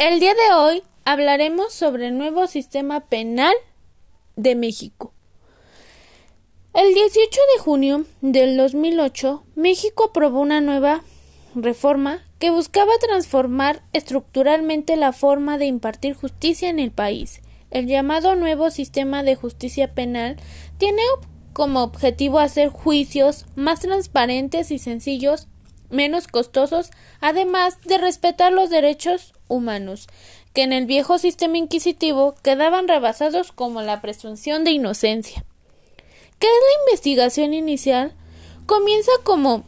El día de hoy hablaremos sobre el nuevo sistema penal de México. El 18 de junio del 2008, México aprobó una nueva reforma que buscaba transformar estructuralmente la forma de impartir justicia en el país. El llamado nuevo sistema de justicia penal tiene como objetivo hacer juicios más transparentes y sencillos menos costosos, además de respetar los derechos humanos, que en el viejo sistema inquisitivo quedaban rebasados como la presunción de inocencia. ¿Qué es la investigación inicial? Comienza como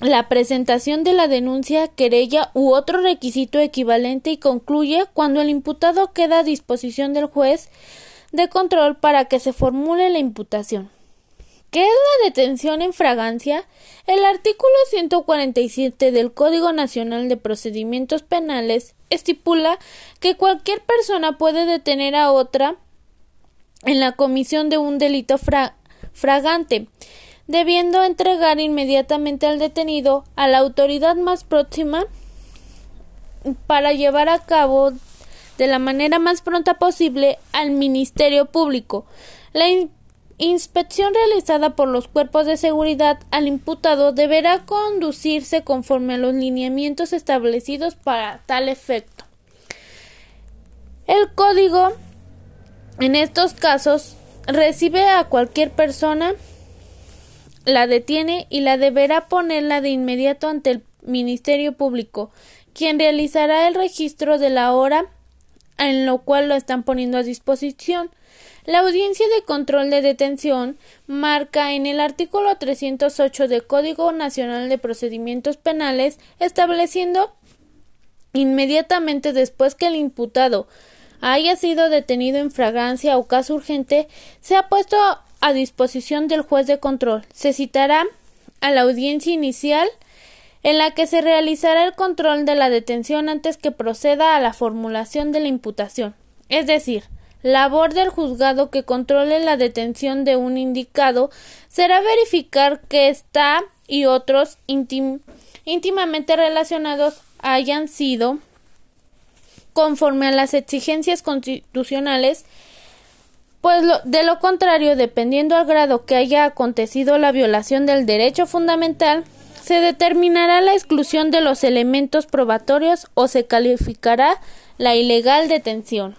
la presentación de la denuncia, querella u otro requisito equivalente y concluye cuando el imputado queda a disposición del juez de control para que se formule la imputación. ¿Qué es la detención en fragancia? El artículo 147 del Código Nacional de Procedimientos Penales estipula que cualquier persona puede detener a otra en la comisión de un delito fragante, debiendo entregar inmediatamente al detenido a la autoridad más próxima para llevar a cabo de la manera más pronta posible al Ministerio Público. La inspección realizada por los cuerpos de seguridad al imputado deberá conducirse conforme a los lineamientos establecidos para tal efecto. El código en estos casos recibe a cualquier persona, la detiene y la deberá ponerla de inmediato ante el Ministerio Público, quien realizará el registro de la hora en lo cual lo están poniendo a disposición la audiencia de control de detención marca en el artículo 308 del Código Nacional de Procedimientos Penales estableciendo inmediatamente después que el imputado haya sido detenido en fragancia o caso urgente, se ha puesto a disposición del juez de control. Se citará a la audiencia inicial en la que se realizará el control de la detención antes que proceda a la formulación de la imputación. Es decir, labor del juzgado que controle la detención de un indicado será verificar que ésta y otros íntimamente relacionados hayan sido conforme a las exigencias constitucionales pues de lo contrario, dependiendo al grado que haya acontecido la violación del derecho fundamental, se determinará la exclusión de los elementos probatorios o se calificará la ilegal detención.